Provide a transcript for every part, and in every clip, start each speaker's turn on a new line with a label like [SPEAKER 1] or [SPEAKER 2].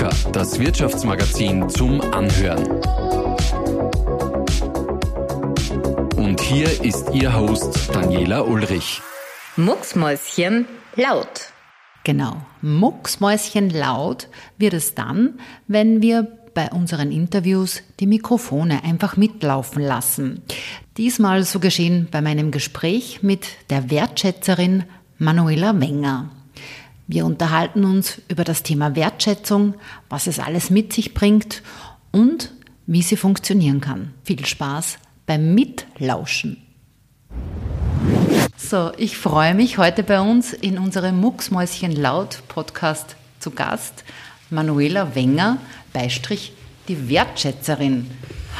[SPEAKER 1] Wucher, das Wirtschaftsmagazin zum Anhören. Und hier ist Ihr Host Daniela Ulrich.
[SPEAKER 2] Mucksmäuschen laut.
[SPEAKER 3] Genau, Mucksmäuschen laut wird es dann, wenn wir bei unseren Interviews die Mikrofone einfach mitlaufen lassen. Diesmal so geschehen bei meinem Gespräch mit der Wertschätzerin Manuela Wenger. Wir unterhalten uns über das Thema Wertschätzung, was es alles mit sich bringt und wie sie funktionieren kann. Viel Spaß beim Mitlauschen. So, ich freue mich heute bei uns in unserem Mucksmäuschen Laut Podcast zu Gast Manuela Wenger, Beistrich die Wertschätzerin.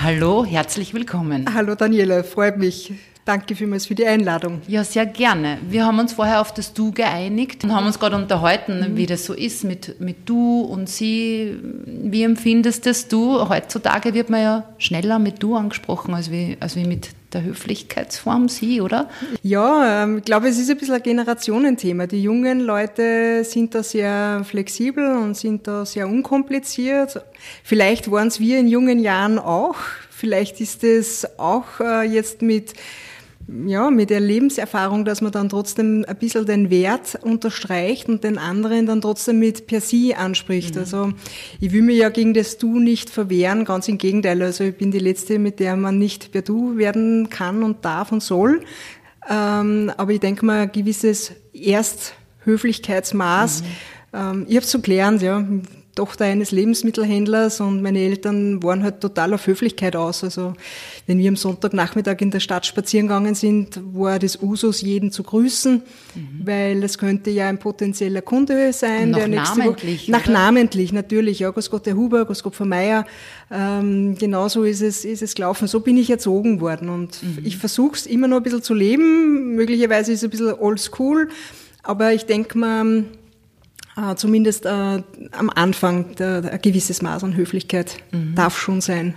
[SPEAKER 3] Hallo, herzlich willkommen.
[SPEAKER 4] Hallo Daniela, freut mich. Danke vielmals für die Einladung.
[SPEAKER 3] Ja, sehr gerne. Wir haben uns vorher auf das Du geeinigt und haben uns gerade unterhalten, mhm. wie das so ist mit, mit Du und Sie. Wie empfindest das Du? Heutzutage wird man ja schneller mit Du angesprochen als wie, als wie mit der Höflichkeitsform Sie, oder?
[SPEAKER 4] Ja, ähm, ich glaube, es ist ein bisschen ein Generationenthema. Die jungen Leute sind da sehr flexibel und sind da sehr unkompliziert. Vielleicht waren es wir in jungen Jahren auch. Vielleicht ist es auch äh, jetzt mit ja, mit der Lebenserfahrung, dass man dann trotzdem ein bisschen den Wert unterstreicht und den anderen dann trotzdem mit per Sie anspricht. Mhm. Also ich will mir ja gegen das Du nicht verwehren, ganz im Gegenteil. Also ich bin die Letzte, mit der man nicht per Du werden kann und darf und soll. Ähm, aber ich denke mal, ein gewisses Ersthöflichkeitsmaß, mhm. ähm, ich habe es so gelernt, ja, Tochter eines Lebensmittelhändlers und meine Eltern waren halt total auf Höflichkeit aus. Also wenn wir am Sonntagnachmittag in der Stadt spazieren gegangen sind, war das Usus, jeden zu grüßen, mhm. weil es könnte ja ein potenzieller Kunde sein.
[SPEAKER 3] Nach namentlich.
[SPEAKER 4] Woche, nach namentlich, natürlich. Ja, Grüß Gott, Herr Huber, Grüß Gott, Frau Meier. Ähm, genauso ist es, ist es gelaufen. So bin ich erzogen worden und mhm. ich versuche es immer noch ein bisschen zu leben. Möglicherweise ist es ein bisschen oldschool, aber ich denke mal, zumindest äh, am Anfang ein gewisses Maß an Höflichkeit mhm. darf schon sein.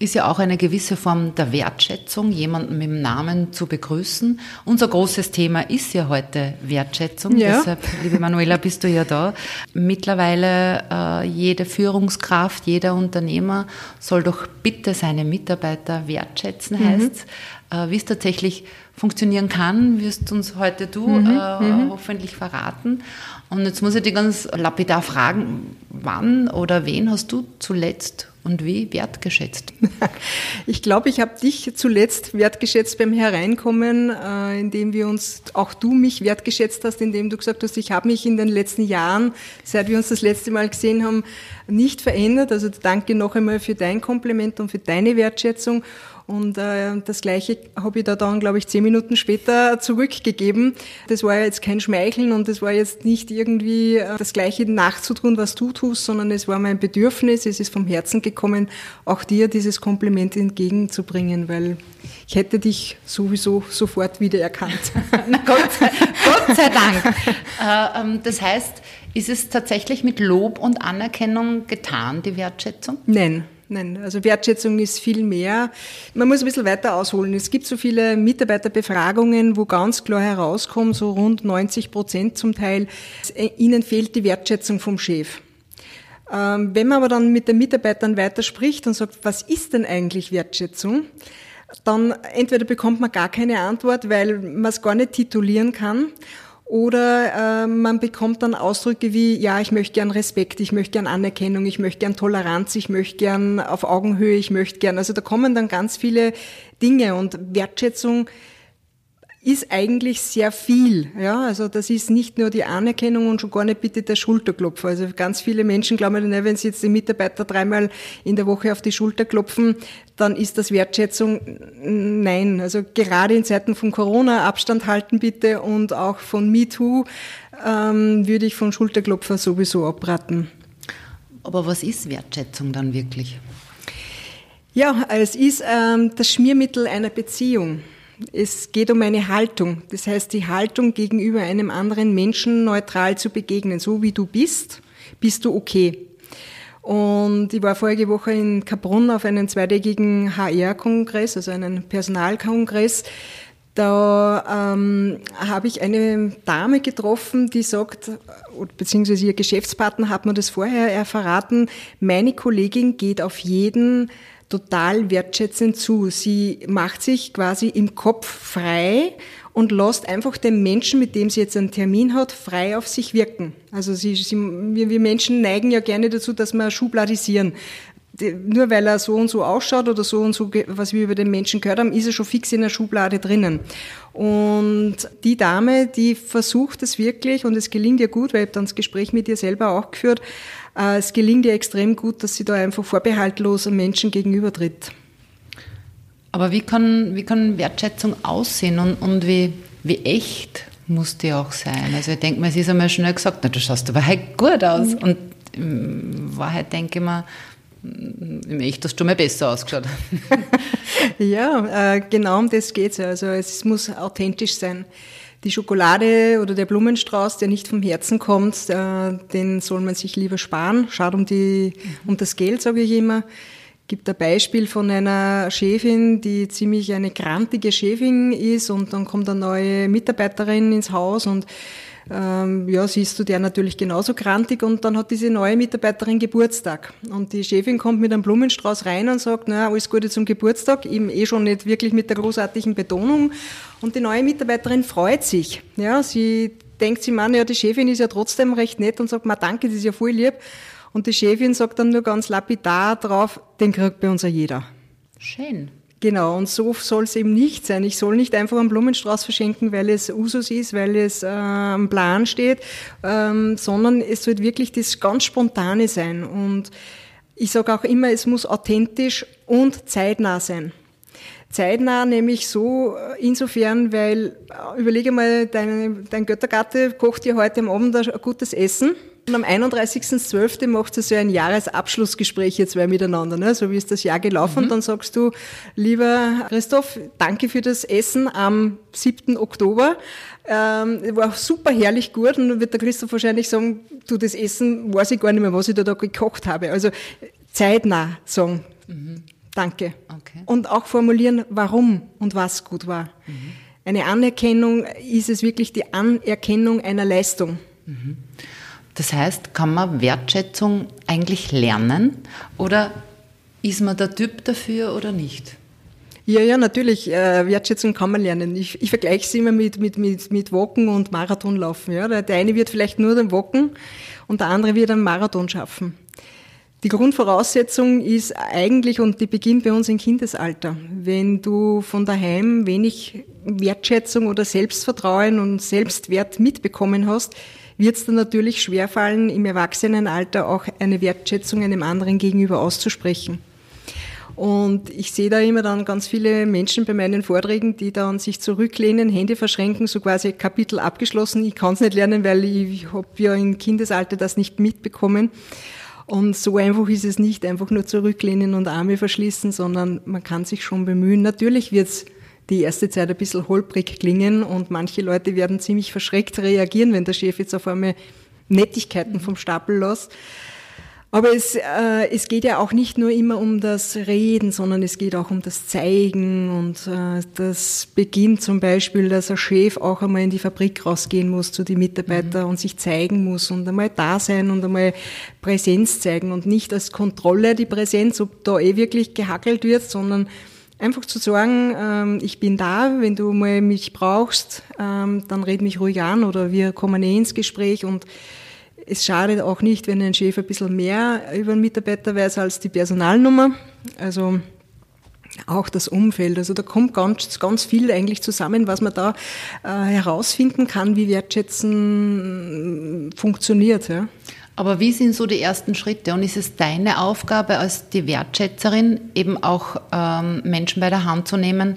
[SPEAKER 3] Ist ja auch eine gewisse Form der Wertschätzung, jemanden mit dem Namen zu begrüßen. Unser großes Thema ist ja heute Wertschätzung. Ja. Deshalb, liebe Manuela, bist du ja da. Mittlerweile äh, jede Führungskraft, jeder Unternehmer soll doch bitte seine Mitarbeiter wertschätzen, mhm. heißt äh, Wie es tatsächlich funktionieren kann, wirst uns heute du mhm. äh, mhm. hoffentlich verraten. Und jetzt muss ich dich ganz lapidar fragen, wann oder wen hast du zuletzt und wie wertgeschätzt?
[SPEAKER 4] Ich glaube, ich habe dich zuletzt wertgeschätzt beim Hereinkommen, äh, indem wir uns, auch du mich wertgeschätzt hast, indem du gesagt hast, ich habe mich in den letzten Jahren, seit wir uns das letzte Mal gesehen haben, nicht verändert. Also danke noch einmal für dein Kompliment und für deine Wertschätzung. Und äh, das Gleiche habe ich da dann, glaube ich, zehn Minuten später zurückgegeben. Das war ja jetzt kein Schmeicheln und das war jetzt nicht irgendwie äh, das Gleiche nachzutun, was du tust, sondern es war mein Bedürfnis, es ist vom Herzen gekommen, auch dir dieses Kompliment entgegenzubringen, weil ich hätte dich sowieso sofort wiedererkannt.
[SPEAKER 3] Gott, sei, Gott sei Dank. Äh, ähm, das heißt, ist es tatsächlich mit Lob und Anerkennung getan, die Wertschätzung?
[SPEAKER 4] Nein. Nein, also Wertschätzung ist viel mehr. Man muss ein bisschen weiter ausholen. Es gibt so viele Mitarbeiterbefragungen, wo ganz klar herauskommt, so rund 90 Prozent zum Teil, ihnen fehlt die Wertschätzung vom Chef. Ähm, wenn man aber dann mit den Mitarbeitern weiter spricht und sagt, was ist denn eigentlich Wertschätzung? Dann entweder bekommt man gar keine Antwort, weil man es gar nicht titulieren kann oder äh, man bekommt dann Ausdrücke wie, ja, ich möchte gern Respekt, ich möchte gern Anerkennung, ich möchte gern Toleranz, ich möchte gern auf Augenhöhe, ich möchte gern, also da kommen dann ganz viele Dinge und Wertschätzung ist eigentlich sehr viel. Ja, also das ist nicht nur die Anerkennung und schon gar nicht bitte der Schulterklopfer. Also ganz viele Menschen glauben, wenn sie jetzt die Mitarbeiter dreimal in der Woche auf die Schulter klopfen, dann ist das Wertschätzung. Nein, also gerade in Zeiten von Corona Abstand halten bitte und auch von MeToo ähm, würde ich von Schulterklopfer sowieso abraten.
[SPEAKER 3] Aber was ist Wertschätzung dann wirklich?
[SPEAKER 4] Ja, es ist ähm, das Schmiermittel einer Beziehung. Es geht um eine Haltung. Das heißt, die Haltung gegenüber einem anderen Menschen neutral zu begegnen. So wie du bist, bist du okay. Und ich war vorige Woche in Kaprun auf einem zweitägigen HR-Kongress, also einen Personalkongress. Da ähm, habe ich eine Dame getroffen, die sagt, beziehungsweise ihr Geschäftspartner hat mir das vorher verraten, meine Kollegin geht auf jeden total wertschätzend zu. Sie macht sich quasi im Kopf frei und lässt einfach den Menschen, mit dem sie jetzt einen Termin hat, frei auf sich wirken. Also sie, sie, wir, wir Menschen neigen ja gerne dazu, dass wir schubladisieren nur weil er so und so ausschaut oder so und so, was wir über den Menschen gehört haben, ist er schon fix in der Schublade drinnen. Und die Dame, die versucht es wirklich und es gelingt ihr gut, weil ich habe dann das Gespräch mit ihr selber auch geführt, es gelingt ihr extrem gut, dass sie da einfach vorbehaltlos einem Menschen gegenübertritt.
[SPEAKER 3] Aber wie kann, wie kann Wertschätzung aussehen und, und wie, wie echt muss die auch sein? Also ich denke mir, es ist einmal schnell gesagt, na, du schaust aber halt gut aus. Und in Wahrheit denke ich mir, im Echt hast du mal besser ausgeschaut.
[SPEAKER 4] ja, äh, genau um das geht es. Also es muss authentisch sein. Die Schokolade oder der Blumenstrauß, der nicht vom Herzen kommt, äh, den soll man sich lieber sparen. Schaut um, die, um das Geld, sage ich immer. Gibt ein Beispiel von einer Chefin, die ziemlich eine grantige Chefin ist und dann kommt eine neue Mitarbeiterin ins Haus und ähm, ja, siehst du der natürlich genauso grantig und dann hat diese neue Mitarbeiterin Geburtstag. Und die Chefin kommt mit einem Blumenstrauß rein und sagt, na, alles Gute zum Geburtstag, eben eh schon nicht wirklich mit der großartigen Betonung. Und die neue Mitarbeiterin freut sich. Ja, sie denkt sich, man, ja, die Chefin ist ja trotzdem recht nett und sagt, ma, danke, das ist ja voll lieb. Und die Chefin sagt dann nur ganz lapidar drauf, den kriegt bei uns ja jeder.
[SPEAKER 3] Schön.
[SPEAKER 4] Genau, und so soll es eben nicht sein. Ich soll nicht einfach einen Blumenstrauß verschenken, weil es Usus ist, weil es äh, am Plan steht, ähm, sondern es soll wirklich das ganz Spontane sein. Und ich sage auch immer, es muss authentisch und zeitnah sein. Zeitnah nämlich so äh, insofern, weil, äh, überlege mal, dein, dein Göttergatte kocht dir heute am Abend ein gutes Essen und am 31.12. macht sie so ein Jahresabschlussgespräch, ihr zwei miteinander, ne? so wie ist das Jahr gelaufen. Mhm. Dann sagst du, lieber Christoph, danke für das Essen am 7. Oktober. Ähm, war super herrlich gut und dann wird der Christoph wahrscheinlich sagen, du, das Essen weiß ich gar nicht mehr, was ich da, da gekocht habe. Also zeitnah sagen, mhm. Danke. Okay. Und auch formulieren, warum und was gut war. Mhm. Eine Anerkennung ist es wirklich die Anerkennung einer Leistung. Mhm.
[SPEAKER 3] Das heißt, kann man Wertschätzung eigentlich lernen oder ist man der Typ dafür oder nicht?
[SPEAKER 4] Ja, ja, natürlich. Äh, Wertschätzung kann man lernen. Ich, ich vergleiche es immer mit, mit, mit, mit Walken und Marathonlaufen. Ja. Der, der eine wird vielleicht nur den Walken und der andere wird einen Marathon schaffen. Die Grundvoraussetzung ist eigentlich, und die beginnt bei uns im Kindesalter. Wenn du von daheim wenig Wertschätzung oder Selbstvertrauen und Selbstwert mitbekommen hast, wird es dann natürlich schwerfallen, im Erwachsenenalter auch eine Wertschätzung einem anderen gegenüber auszusprechen. Und ich sehe da immer dann ganz viele Menschen bei meinen Vorträgen, die dann sich zurücklehnen, Hände verschränken, so quasi Kapitel abgeschlossen. Ich kann es nicht lernen, weil ich habe ja im Kindesalter das nicht mitbekommen. Und so einfach ist es nicht, einfach nur zurücklehnen und Arme verschließen, sondern man kann sich schon bemühen. Natürlich wird es die erste Zeit ein bisschen holprig klingen und manche Leute werden ziemlich verschreckt reagieren, wenn der Chef jetzt auf einmal Nettigkeiten vom Stapel lässt. Aber es, äh, es geht ja auch nicht nur immer um das Reden, sondern es geht auch um das Zeigen und äh, das beginnt zum Beispiel, dass ein Chef auch einmal in die Fabrik rausgehen muss zu den Mitarbeitern mhm. und sich zeigen muss und einmal da sein und einmal Präsenz zeigen und nicht als Kontrolle die Präsenz, ob da eh wirklich gehackelt wird, sondern Einfach zu sagen, ähm, ich bin da, wenn du mal mich brauchst, ähm, dann red mich ruhig an oder wir kommen eh ins Gespräch und es schadet auch nicht, wenn ein Chef ein bisschen mehr über einen Mitarbeiter weiß als die Personalnummer. Also auch das Umfeld. Also da kommt ganz, ganz viel eigentlich zusammen, was man da äh, herausfinden kann, wie Wertschätzen funktioniert. Ja.
[SPEAKER 3] Aber wie sind so die ersten Schritte? Und ist es deine Aufgabe als die Wertschätzerin, eben auch ähm, Menschen bei der Hand zu nehmen,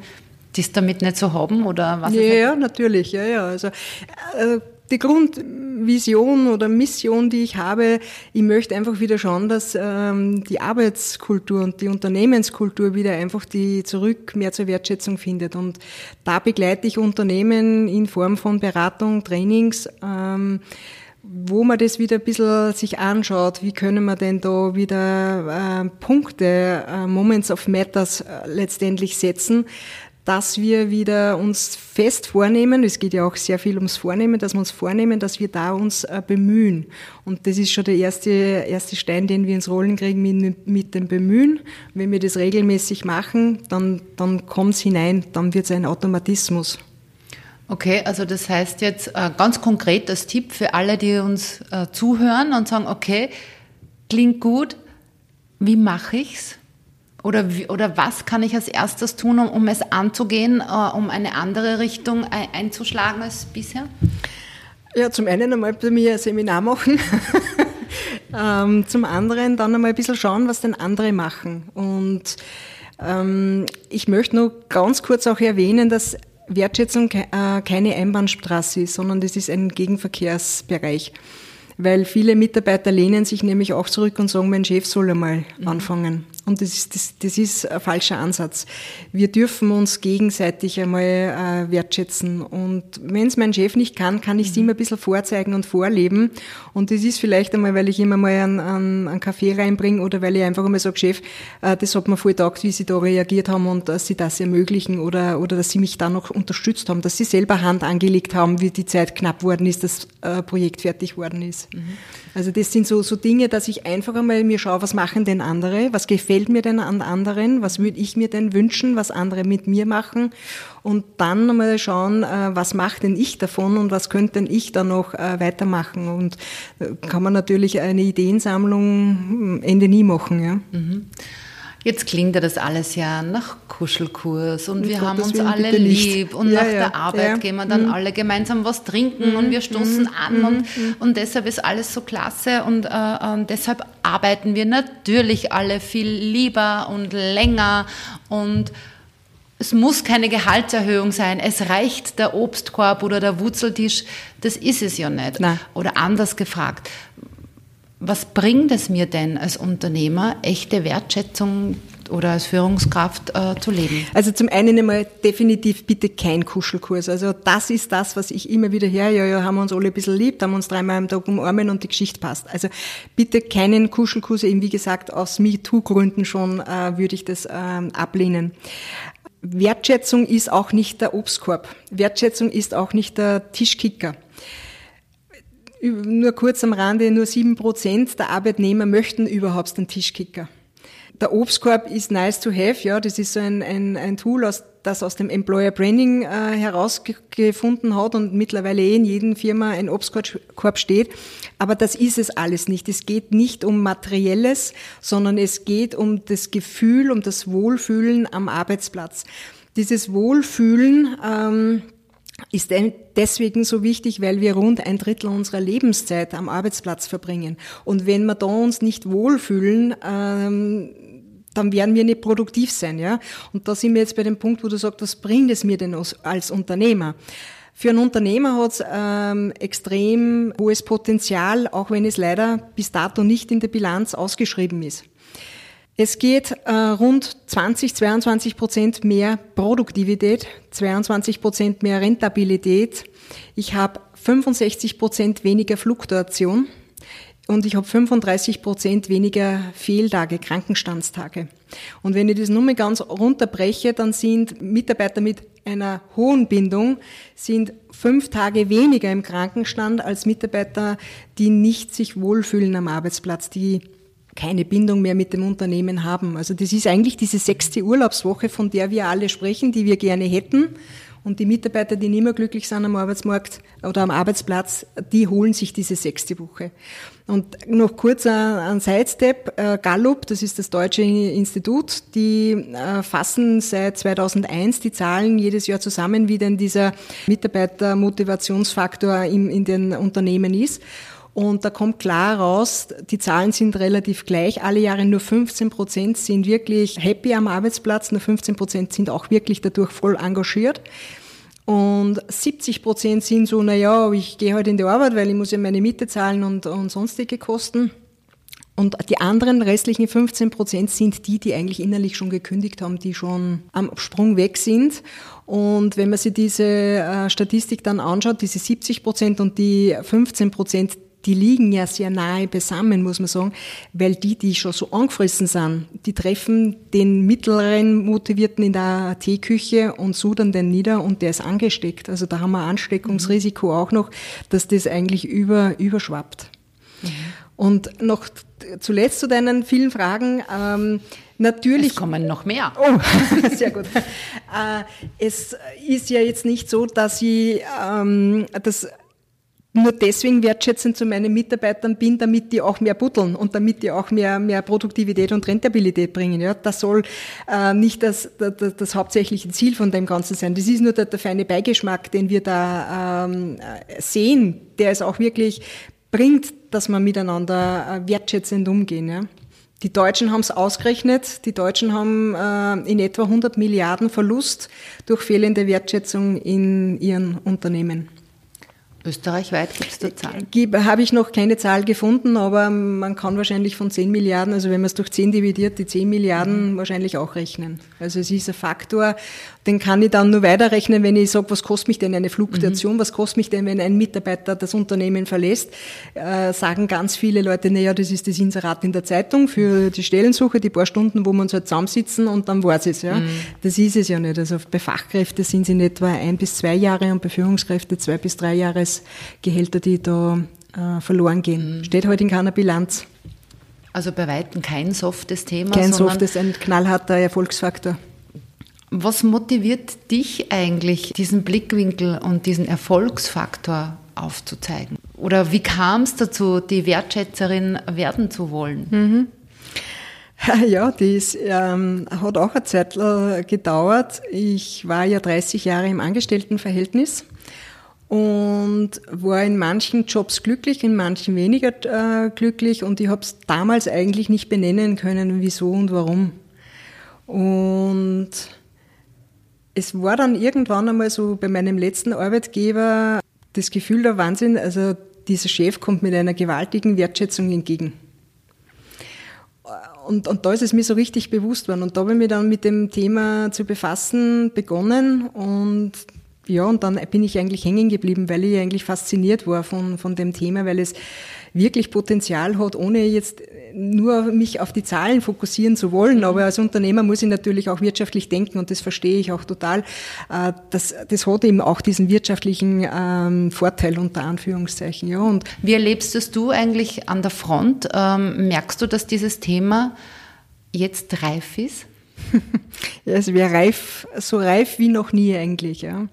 [SPEAKER 3] die es damit nicht so haben? Oder was
[SPEAKER 4] ja, ja, natürlich. Ja, ja. Also, äh, die Grundvision oder Mission, die ich habe, ich möchte einfach wieder schauen, dass ähm, die Arbeitskultur und die Unternehmenskultur wieder einfach die zurück mehr zur Wertschätzung findet. Und da begleite ich Unternehmen in Form von Beratung, Trainings. Ähm, wo man das wieder ein bisschen sich anschaut, wie können wir denn da wieder äh, Punkte, äh, Moments of Matters äh, letztendlich setzen, dass wir wieder uns fest vornehmen, es geht ja auch sehr viel ums Vornehmen, dass wir uns vornehmen, dass wir da uns äh, bemühen. Und das ist schon der erste, erste Stein, den wir ins Rollen kriegen mit, mit dem Bemühen. Wenn wir das regelmäßig machen, dann, dann kommt es hinein, dann wird es ein Automatismus.
[SPEAKER 3] Okay, also das heißt jetzt äh, ganz konkret das Tipp für alle, die uns äh, zuhören und sagen, okay, klingt gut, wie mache ich's? Oder, oder was kann ich als erstes tun, um, um es anzugehen, äh, um eine andere Richtung ein, einzuschlagen als bisher?
[SPEAKER 4] Ja, zum einen einmal bei mir ein Seminar machen. ähm, zum anderen dann einmal ein bisschen schauen, was denn andere machen. Und ähm, ich möchte nur ganz kurz auch erwähnen, dass Wertschätzung äh, keine Einbahnstraße ist, sondern das ist ein Gegenverkehrsbereich weil viele Mitarbeiter lehnen sich nämlich auch zurück und sagen, mein Chef soll einmal mhm. anfangen. Und das ist, das, das ist ein falscher Ansatz. Wir dürfen uns gegenseitig einmal äh, wertschätzen. Und wenn es mein Chef nicht kann, kann ich es mhm. ihm ein bisschen vorzeigen und vorleben. Und das ist vielleicht einmal, weil ich immer mal einen, einen, einen Kaffee reinbringe oder weil ich einfach einmal sage, Chef, äh, das hat mir voll taugt, wie Sie da reagiert haben und dass Sie das ermöglichen oder, oder dass Sie mich da noch unterstützt haben, dass Sie selber Hand angelegt haben, wie die Zeit knapp worden ist, das äh, Projekt fertig worden ist. Mhm. Also das sind so, so Dinge, dass ich einfach einmal mir schaue, was machen denn andere, was gefällt mir denn an anderen, was würde ich mir denn wünschen, was andere mit mir machen und dann einmal schauen, äh, was macht denn ich davon und was könnte denn ich da noch äh, weitermachen und äh, kann man natürlich eine Ideensammlung hm, Ende nie machen. Ja. Mhm.
[SPEAKER 3] Jetzt klingt ja das alles ja nach Kuschelkurs und wir haben uns alle lieb und ja, nach ja, der Arbeit ja. gehen wir dann mhm. alle gemeinsam was trinken mhm. und wir stoßen mhm. an mhm. und, und deshalb ist alles so klasse und, äh, und deshalb arbeiten wir natürlich alle viel lieber und länger und es muss keine Gehaltserhöhung sein. Es reicht der Obstkorb oder der Wurzeltisch. Das ist es ja nicht. Nein. Oder anders gefragt was bringt es mir denn als Unternehmer, echte Wertschätzung oder als Führungskraft äh, zu leben?
[SPEAKER 4] Also zum einen einmal definitiv bitte kein Kuschelkurs. Also das ist das, was ich immer wieder her, ja, ja, haben wir uns alle ein bisschen lieb, haben uns dreimal am Tag umarmen und die Geschichte passt. Also bitte keinen Kuschelkurs, eben wie gesagt, aus MeToo-Gründen schon äh, würde ich das ähm, ablehnen. Wertschätzung ist auch nicht der Obstkorb. Wertschätzung ist auch nicht der Tischkicker nur kurz am Rande, nur sieben Prozent der Arbeitnehmer möchten überhaupt einen Tischkicker. Der Obstkorb ist nice to have, ja, das ist so ein, ein, ein Tool, aus, das aus dem Employer Branding äh, herausgefunden hat und mittlerweile eh in jedem Firma ein Obstkorb steht. Aber das ist es alles nicht. Es geht nicht um Materielles, sondern es geht um das Gefühl, um das Wohlfühlen am Arbeitsplatz. Dieses Wohlfühlen, ähm, ist deswegen so wichtig, weil wir rund ein Drittel unserer Lebenszeit am Arbeitsplatz verbringen. Und wenn wir da uns nicht wohlfühlen, ähm, dann werden wir nicht produktiv sein, ja. Und da sind wir jetzt bei dem Punkt, wo du sagst, was bringt es mir denn als Unternehmer? Für einen Unternehmer hat es ähm, extrem hohes Potenzial, auch wenn es leider bis dato nicht in der Bilanz ausgeschrieben ist. Es geht äh, rund 20, 22 Prozent mehr Produktivität, 22 Prozent mehr Rentabilität. Ich habe 65 Prozent weniger Fluktuation und ich habe 35 Prozent weniger Fehltage, Krankenstandstage. Und wenn ich das nur mal ganz runterbreche, dann sind Mitarbeiter mit einer hohen Bindung sind fünf Tage weniger im Krankenstand als Mitarbeiter, die nicht sich wohlfühlen am Arbeitsplatz, die keine Bindung mehr mit dem Unternehmen haben. Also das ist eigentlich diese sechste Urlaubswoche, von der wir alle sprechen, die wir gerne hätten. Und die Mitarbeiter, die nicht mehr glücklich sind am Arbeitsmarkt oder am Arbeitsplatz, die holen sich diese sechste Woche. Und noch kurz ein Sidestep. Äh, Gallup, das ist das deutsche Institut, die äh, fassen seit 2001 die Zahlen jedes Jahr zusammen, wie denn dieser Mitarbeitermotivationsfaktor in den Unternehmen ist. Und da kommt klar raus, die Zahlen sind relativ gleich. Alle Jahre nur 15 Prozent sind wirklich happy am Arbeitsplatz, nur 15 Prozent sind auch wirklich dadurch voll engagiert. Und 70 Prozent sind so, na ja, ich gehe heute halt in die Arbeit, weil ich muss ja meine Miete zahlen und, und sonstige Kosten. Und die anderen restlichen 15 Prozent sind die, die eigentlich innerlich schon gekündigt haben, die schon am Sprung weg sind. Und wenn man sich diese äh, Statistik dann anschaut, diese 70 Prozent und die 15 Prozent, die liegen ja sehr nahe beisammen, muss man sagen, weil die, die schon so angefressen sind, die treffen den mittleren Motivierten in der Teeküche und sudern den nieder und der ist angesteckt. Also da haben wir Ansteckungsrisiko auch noch, dass das eigentlich über, überschwappt. Mhm. Und noch zuletzt zu deinen vielen Fragen. Ähm, natürlich. Es
[SPEAKER 3] kommen noch mehr.
[SPEAKER 4] Oh, sehr gut. äh, es ist ja jetzt nicht so, dass ich ähm, das nur deswegen wertschätzend zu meinen Mitarbeitern bin, damit die auch mehr buddeln und damit die auch mehr, mehr Produktivität und Rentabilität bringen. Ja, das soll äh, nicht das, das, das hauptsächliche Ziel von dem Ganzen sein. Das ist nur der, der feine Beigeschmack, den wir da ähm, sehen, der es auch wirklich bringt, dass man miteinander äh, wertschätzend umgehen. Ja. Die Deutschen haben es ausgerechnet. Die Deutschen haben äh, in etwa 100 Milliarden Verlust durch fehlende Wertschätzung in ihren Unternehmen.
[SPEAKER 3] Österreichweit gibt es da Zahlen?
[SPEAKER 4] Habe ich noch keine Zahl gefunden, aber man kann wahrscheinlich von 10 Milliarden, also wenn man es durch 10 dividiert, die 10 Milliarden mhm. wahrscheinlich auch rechnen. Also es ist ein Faktor, den kann ich dann nur weiterrechnen, wenn ich sage, was kostet mich denn eine Fluktuation, mhm. was kostet mich denn, wenn ein Mitarbeiter das Unternehmen verlässt, äh, sagen ganz viele Leute, naja, das ist das Inserat in der Zeitung für die Stellensuche, die paar Stunden, wo wir uns halt zusammensitzen und dann war es. Ja. Mhm. Das ist es ja nicht. Also bei Fachkräften sind es in etwa ein bis zwei Jahre und bei Führungskräften zwei bis drei Jahresgehälter, die da äh, verloren gehen. Mhm. Steht halt in keiner Bilanz.
[SPEAKER 3] Also bei Weitem kein softes Thema.
[SPEAKER 4] Kein softes, ein knallharter Erfolgsfaktor.
[SPEAKER 3] Was motiviert dich eigentlich, diesen Blickwinkel und diesen Erfolgsfaktor aufzuzeigen? Oder wie kam es dazu, die Wertschätzerin werden zu wollen?
[SPEAKER 4] Mhm. Ja, das ähm, hat auch eine Zeit gedauert. Ich war ja 30 Jahre im Angestelltenverhältnis und war in manchen Jobs glücklich, in manchen weniger äh, glücklich und ich habe es damals eigentlich nicht benennen können, wieso und warum. Und es war dann irgendwann einmal so bei meinem letzten Arbeitgeber das Gefühl der Wahnsinn, also dieser Chef kommt mit einer gewaltigen Wertschätzung entgegen. Und, und da ist es mir so richtig bewusst worden. Und da habe ich mich dann mit dem Thema zu befassen begonnen und ja, und dann bin ich eigentlich hängen geblieben, weil ich eigentlich fasziniert war von, von dem Thema, weil es wirklich Potenzial hat, ohne jetzt nur mich auf die Zahlen fokussieren zu wollen. Mhm. Aber als Unternehmer muss ich natürlich auch wirtschaftlich denken und das verstehe ich auch total. Äh, das, das hat eben auch diesen wirtschaftlichen ähm, Vorteil unter Anführungszeichen. Ja, und
[SPEAKER 3] Wie erlebst das du eigentlich an der Front? Ähm, merkst du, dass dieses Thema jetzt reif ist?
[SPEAKER 4] ja, es wäre reif, so reif wie noch nie eigentlich. Ja.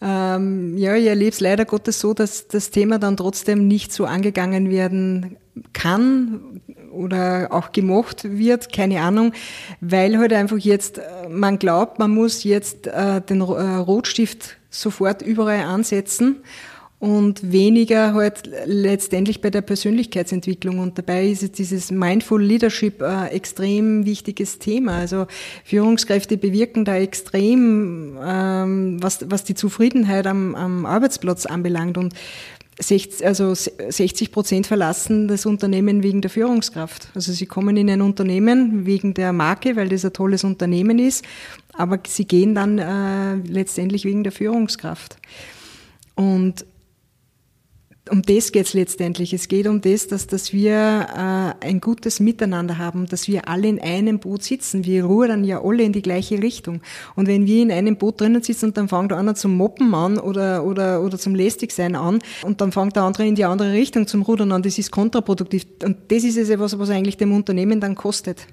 [SPEAKER 4] Ähm, ja, ich erlebe es leider Gottes so, dass das Thema dann trotzdem nicht so angegangen werden kann oder auch gemacht wird, keine Ahnung, weil halt einfach jetzt äh, man glaubt, man muss jetzt äh, den äh, Rotstift sofort überall ansetzen und weniger halt letztendlich bei der Persönlichkeitsentwicklung. Und dabei ist dieses Mindful Leadership ein extrem wichtiges Thema. Also Führungskräfte bewirken da extrem, ähm, was, was die Zufriedenheit am, am Arbeitsplatz anbelangt. Und 60, also 60 Prozent verlassen das Unternehmen wegen der Führungskraft. Also sie kommen in ein Unternehmen wegen der Marke, weil das ein tolles Unternehmen ist, aber sie gehen dann äh, letztendlich wegen der Führungskraft. Und um das geht es letztendlich. Es geht um das, dass, dass wir äh, ein gutes Miteinander haben, dass wir alle in einem Boot sitzen. Wir rudern ja alle in die gleiche Richtung. Und wenn wir in einem Boot drinnen sitzen und dann fängt der andere zum Moppen an oder, oder, oder zum Lästigsein an und dann fängt der andere in die andere Richtung zum Rudern an, das ist kontraproduktiv. Und das ist es etwas, was eigentlich dem Unternehmen dann kostet.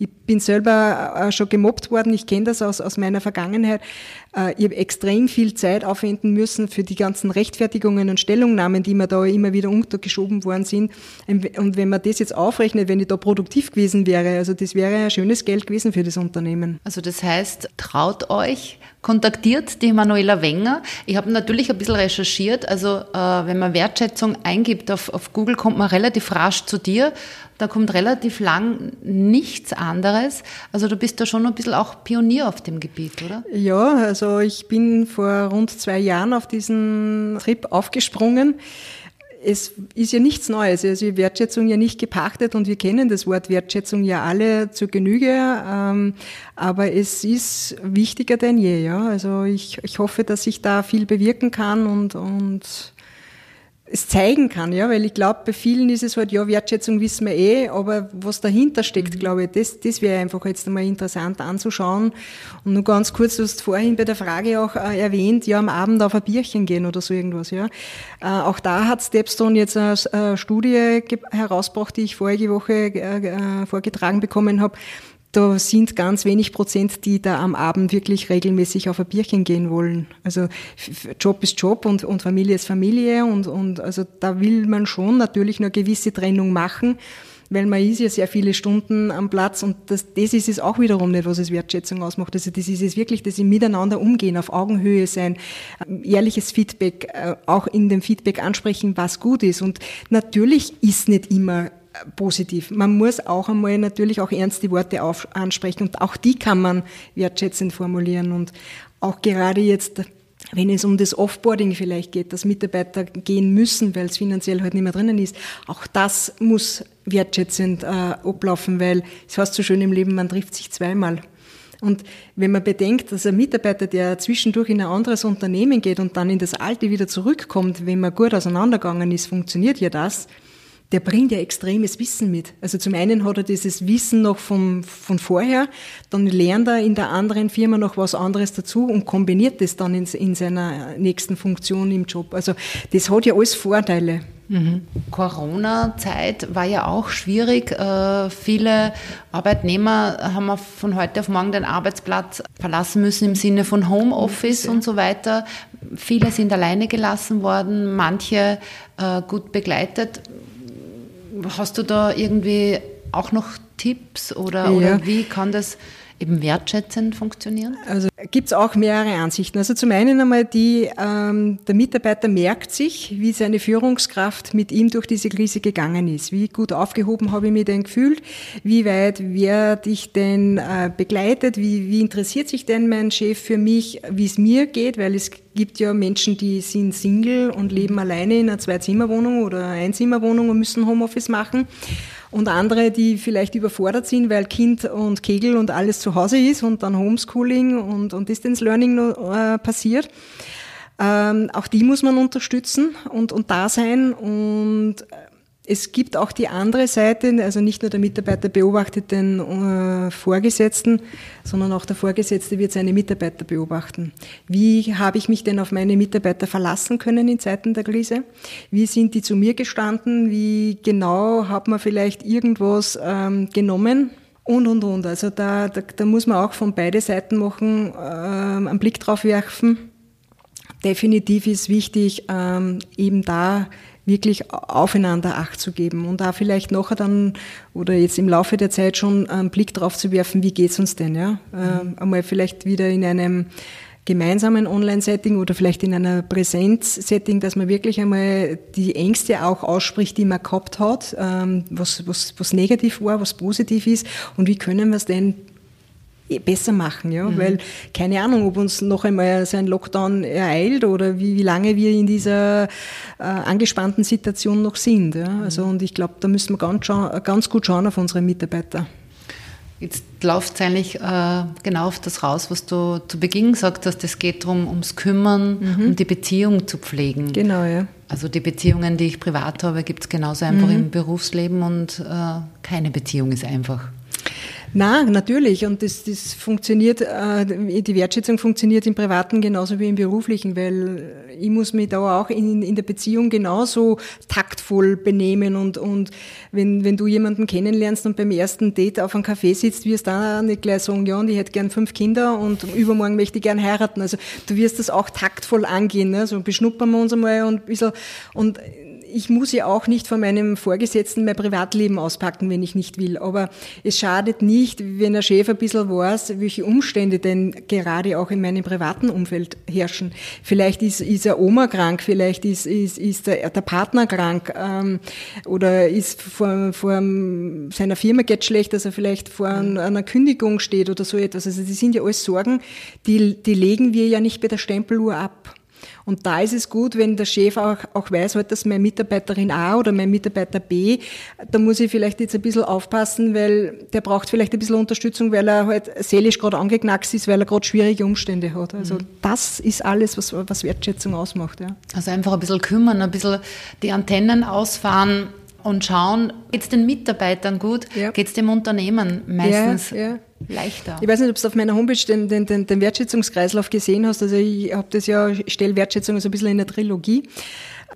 [SPEAKER 4] Ich bin selber äh, schon gemobbt worden, ich kenne das aus, aus meiner Vergangenheit. Äh, ich habe extrem viel Zeit aufwenden müssen für die ganzen Rechtfertigungen und Stellungnahmen, die mir da immer wieder untergeschoben worden sind. Und wenn man das jetzt aufrechnet, wenn ich da produktiv gewesen wäre, also das wäre ein schönes Geld gewesen für das Unternehmen.
[SPEAKER 3] Also das heißt, traut euch, kontaktiert die Manuela Wenger. Ich habe natürlich ein bisschen recherchiert. Also äh, wenn man Wertschätzung eingibt auf, auf Google, kommt man relativ rasch zu dir. Da kommt relativ lang nichts anderes. Also du bist da schon ein bisschen auch Pionier auf dem Gebiet, oder?
[SPEAKER 4] Ja, also ich bin vor rund zwei Jahren auf diesen Trip aufgesprungen es ist ja nichts Neues. Also Wertschätzung ja nicht gepachtet und wir kennen das Wort Wertschätzung ja alle zur Genüge. Ähm, aber es ist wichtiger denn je. Ja? Also ich, ich hoffe, dass ich da viel bewirken kann und, und es zeigen kann, ja, weil ich glaube, bei vielen ist es halt, ja, Wertschätzung wissen wir eh, aber was dahinter steckt, mhm. glaube ich, das, das wäre einfach jetzt einmal interessant anzuschauen. Und nur ganz kurz, du hast vorhin bei der Frage auch äh, erwähnt, ja, am Abend auf ein Bierchen gehen oder so irgendwas, ja. Äh, auch da hat Stepstone jetzt eine, eine Studie herausgebracht, die ich vorige Woche äh, äh vorgetragen bekommen habe, da sind ganz wenig Prozent, die da am Abend wirklich regelmäßig auf ein Bierchen gehen wollen. Also Job ist Job und, und Familie ist Familie und, und also da will man schon natürlich eine gewisse Trennung machen, weil man ist ja sehr viele Stunden am Platz und das, das ist es auch wiederum nicht, was es Wertschätzung ausmacht. Also das ist es wirklich, dass sie miteinander umgehen, auf Augenhöhe sein, ehrliches Feedback, äh, auch in dem Feedback ansprechen, was gut ist. Und natürlich ist nicht immer positiv. Man muss auch einmal natürlich auch ernst die Worte auf, ansprechen und auch die kann man wertschätzend formulieren und auch gerade jetzt wenn es um das Offboarding vielleicht geht, dass Mitarbeiter gehen müssen, weil es finanziell halt nicht mehr drinnen ist, auch das muss wertschätzend äh, ablaufen, weil es heißt so schön im Leben, man trifft sich zweimal. Und wenn man bedenkt, dass ein Mitarbeiter, der zwischendurch in ein anderes Unternehmen geht und dann in das alte wieder zurückkommt, wenn man gut auseinandergegangen ist, funktioniert ja das, der bringt ja extremes Wissen mit. Also zum einen hat er dieses Wissen noch vom, von vorher, dann lernt er in der anderen Firma noch was anderes dazu und kombiniert das dann in, in seiner nächsten Funktion im Job. Also das hat ja alles Vorteile.
[SPEAKER 3] Mhm. Corona-Zeit war ja auch schwierig. Äh, viele Arbeitnehmer haben von heute auf morgen den Arbeitsplatz verlassen müssen im Sinne von Homeoffice ja. und so weiter. Viele sind alleine gelassen worden, manche äh, gut begleitet. Hast du da irgendwie auch noch Tipps oder, ja. oder wie kann das eben wertschätzend funktionieren?
[SPEAKER 4] Also gibt es auch mehrere Ansichten. Also zum einen einmal die, ähm, der Mitarbeiter merkt sich, wie seine Führungskraft mit ihm durch diese Krise gegangen ist. Wie gut aufgehoben habe ich mich denn gefühlt? Wie weit werde ich denn äh, begleitet? Wie, wie interessiert sich denn mein Chef für mich, wie es mir geht? Weil es gibt ja Menschen, die sind Single und leben alleine in einer Zwei-Zimmer-Wohnung oder Einzimmerwohnung und müssen Homeoffice machen und andere, die vielleicht überfordert sind, weil Kind und Kegel und alles zu Hause ist und dann Homeschooling und, und Distance Learning äh, passiert. Ähm, auch die muss man unterstützen und, und da sein und es gibt auch die andere Seite, also nicht nur der Mitarbeiter beobachtet den äh, Vorgesetzten, sondern auch der Vorgesetzte wird seine Mitarbeiter beobachten. Wie habe ich mich denn auf meine Mitarbeiter verlassen können in Zeiten der Krise? Wie sind die zu mir gestanden? Wie genau hat man vielleicht irgendwas ähm, genommen? Und, und, und. Also da, da, da muss man auch von beide Seiten machen, ähm, einen Blick drauf werfen. Definitiv ist wichtig, ähm, eben da wirklich aufeinander Acht zu geben und da vielleicht nachher dann oder jetzt im Laufe der Zeit schon einen Blick drauf zu werfen, wie geht's uns denn, ja? Mhm. Äh, einmal vielleicht wieder in einem gemeinsamen Online-Setting oder vielleicht in einer Präsenz-Setting, dass man wirklich einmal die Ängste auch ausspricht, die man gehabt hat, ähm, was, was, was negativ war, was positiv ist und wie können wir es denn besser machen, ja, mhm. weil keine Ahnung, ob uns noch einmal so ein Lockdown ereilt oder wie, wie lange wir in dieser äh, angespannten Situation noch sind. Ja. Mhm. Also und ich glaube, da müssen wir ganz, ganz gut schauen auf unsere Mitarbeiter.
[SPEAKER 3] Jetzt läuft es eigentlich äh, genau auf das raus, was du zu Beginn gesagt hast. Es geht darum, ums Kümmern, mhm. um die Beziehung zu pflegen.
[SPEAKER 4] Genau, ja.
[SPEAKER 3] Also die Beziehungen, die ich privat habe, gibt es genauso einfach mhm. im Berufsleben und äh, keine Beziehung ist einfach.
[SPEAKER 4] Na, natürlich. Und das, das funktioniert, äh, die Wertschätzung funktioniert im Privaten genauso wie im Beruflichen, weil ich muss mich da auch in, in der Beziehung genauso taktvoll benehmen und, und wenn, wenn du jemanden kennenlernst und beim ersten Date auf einem Café sitzt, wirst du da nicht gleich sagen, ja, und ich hätte gern fünf Kinder und übermorgen möchte ich gern heiraten. Also du wirst das auch taktvoll angehen, ne? so beschnuppern wir uns einmal und ein bisschen, und ich muss ja auch nicht von meinem Vorgesetzten mein Privatleben auspacken, wenn ich nicht will. Aber es schadet nicht, wenn der Chef ein bisschen weiß, welche Umstände denn gerade auch in meinem privaten Umfeld herrschen. Vielleicht ist, ist er Oma krank, vielleicht ist, ist, ist der, der Partner krank ähm, oder ist vor, vor seiner Firma geht schlecht, dass er vielleicht vor einer Kündigung steht oder so etwas. Also das sind ja alles Sorgen, die, die legen wir ja nicht bei der Stempeluhr ab. Und da ist es gut, wenn der Chef auch, auch weiß, halt, dass meine Mitarbeiterin A oder mein Mitarbeiter B, da muss ich vielleicht jetzt ein bisschen aufpassen, weil der braucht vielleicht ein bisschen Unterstützung, weil er halt seelisch gerade angeknackst ist, weil er gerade schwierige Umstände hat. Also mhm. das ist alles, was, was Wertschätzung ausmacht. Ja.
[SPEAKER 3] Also einfach ein bisschen kümmern, ein bisschen die Antennen ausfahren, und schauen, geht es den Mitarbeitern gut, ja. geht es dem Unternehmen meistens ja, ja. leichter.
[SPEAKER 4] Ich weiß nicht, ob du auf meiner Homepage den, den, den, den Wertschätzungskreislauf gesehen hast. Also ich habe das ja, ich stelle Wertschätzung so ein bisschen in der Trilogie.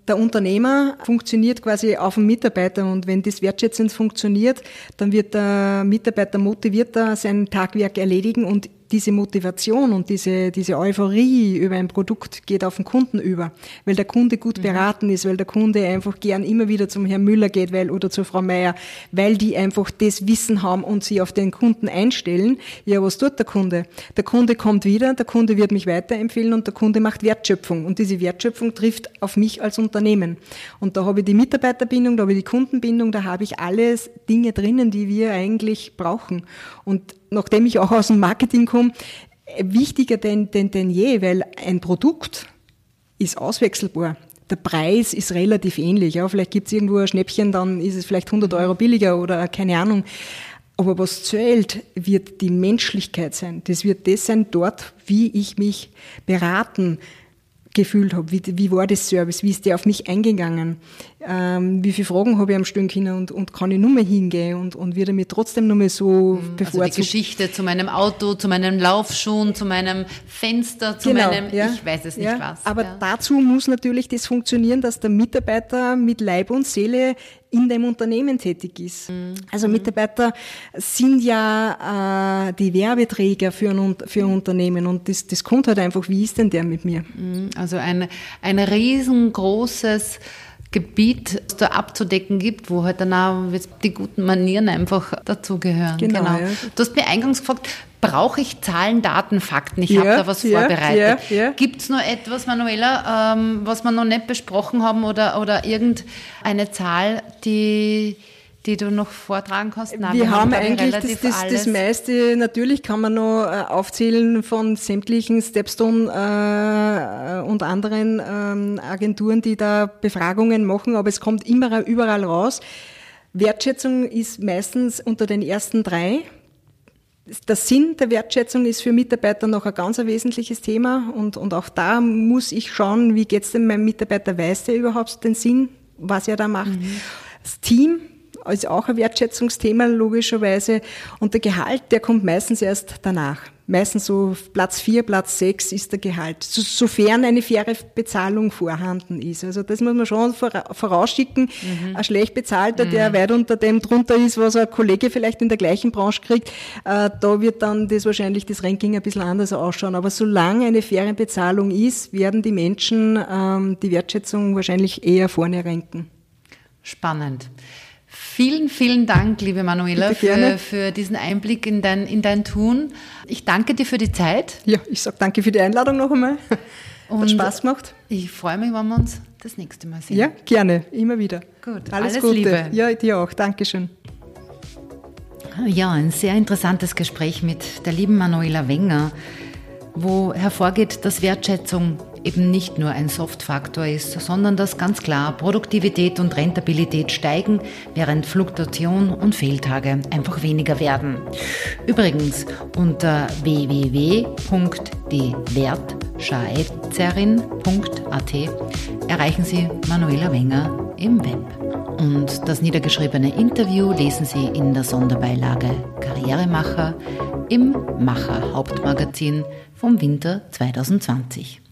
[SPEAKER 4] Der Unternehmer funktioniert quasi auf den Mitarbeiter und wenn das wertschätzend funktioniert, dann wird der Mitarbeiter motivierter sein Tagwerk erledigen und diese Motivation und diese, diese Euphorie über ein Produkt geht auf den Kunden über, weil der Kunde gut mhm. beraten ist, weil der Kunde einfach gern immer wieder zum Herrn Müller geht weil, oder zur Frau Meier, weil die einfach das Wissen haben und sie auf den Kunden einstellen. Ja, was tut der Kunde? Der Kunde kommt wieder, der Kunde wird mich weiterempfehlen und der Kunde macht Wertschöpfung. Und diese Wertschöpfung trifft auf mich als Unternehmen. Und da habe ich die Mitarbeiterbindung, da habe ich die Kundenbindung, da habe ich alles Dinge drinnen, die wir eigentlich brauchen. Und nachdem ich auch aus dem Marketing komme, wichtiger denn, denn, denn je, weil ein Produkt ist auswechselbar. Der Preis ist relativ ähnlich. Ja, vielleicht gibt es irgendwo ein Schnäppchen, dann ist es vielleicht 100 Euro billiger oder keine Ahnung. Aber was zählt, wird die Menschlichkeit sein. Das wird das sein dort, wie ich mich beraten, gefühlt habe. Wie, wie war das Service? Wie ist der auf mich eingegangen? Ähm, wie viele Fragen habe ich am stellen können und, und kann ich nur mehr hingehen und, und wird er mir trotzdem nur mehr so
[SPEAKER 3] mhm. bevorzugt? Also die Geschichte zu meinem Auto, zu meinem Laufschuhen, zu meinem Fenster, zu
[SPEAKER 4] genau,
[SPEAKER 3] meinem,
[SPEAKER 4] ja,
[SPEAKER 3] ich weiß es nicht
[SPEAKER 4] ja,
[SPEAKER 3] was.
[SPEAKER 4] Aber ja. dazu muss natürlich das funktionieren, dass der Mitarbeiter mit Leib und Seele in dem Unternehmen tätig ist. Mhm. Also Mitarbeiter sind ja äh, die Werbeträger für ein, für ein Unternehmen und das, das kommt halt einfach, wie ist denn der mit mir?
[SPEAKER 3] Mhm. Also ein, ein riesengroßes Gebiet das da abzudecken gibt, wo halt dann auch die guten Manieren einfach dazugehören. Genau. genau. Ja. Du hast mir eingangs gefragt, brauche ich Zahlen, Daten, Fakten? Ich ja, habe da was ja, vorbereitet. Ja, Gibt es noch etwas, Manuela, ähm, was wir noch nicht besprochen haben oder, oder irgendeine Zahl, die die du noch vortragen kannst?
[SPEAKER 4] Nein, wir, wir haben, haben eigentlich das, das, das, meiste, natürlich kann man noch äh, aufzählen von sämtlichen Stepstone äh, und anderen ähm, Agenturen, die da Befragungen machen, aber es kommt immer überall raus. Wertschätzung ist meistens unter den ersten drei. Der Sinn der Wertschätzung ist für Mitarbeiter noch ein ganz ein wesentliches Thema und, und auch da muss ich schauen, wie geht's denn meinem Mitarbeiter, weiß der überhaupt den Sinn, was er da macht. Mhm. Das Team ist auch ein Wertschätzungsthema logischerweise. Und der Gehalt, der kommt meistens erst danach. Meistens so Platz vier, Platz sechs ist der Gehalt, so, sofern eine faire Bezahlung vorhanden ist. Also das muss man schon vorausschicken. Mhm. Ein schlecht bezahlter, mhm. der weit unter dem drunter ist, was ein Kollege vielleicht in der gleichen Branche kriegt, äh, da wird dann das wahrscheinlich das Ranking ein bisschen anders ausschauen. Aber solange eine faire Bezahlung ist, werden die Menschen ähm, die Wertschätzung wahrscheinlich eher vorne ranken.
[SPEAKER 3] Spannend. Vielen, vielen Dank, liebe Manuela, für, für, diesen Einblick in dein, in dein Tun. Ich danke dir für die Zeit.
[SPEAKER 4] Ja, ich sage danke für die Einladung noch einmal.
[SPEAKER 3] Und Hat Spaß gemacht. Ich freue mich, wenn wir uns das nächste Mal sehen.
[SPEAKER 4] Ja, gerne, immer wieder.
[SPEAKER 3] Gut, alles, alles Gute. Liebe.
[SPEAKER 4] Ja, dir auch. Dankeschön.
[SPEAKER 3] Ja, ein sehr interessantes Gespräch mit der lieben Manuela Wenger, wo hervorgeht, dass Wertschätzung eben nicht nur ein Soft-Faktor ist, sondern dass ganz klar Produktivität und Rentabilität steigen, während Fluktuation und Fehltage einfach weniger werden. Übrigens unter www.diewertscheizerin.at erreichen Sie Manuela Wenger im Web. Und das niedergeschriebene Interview lesen Sie in der Sonderbeilage Karrieremacher im Macher Hauptmagazin vom Winter 2020.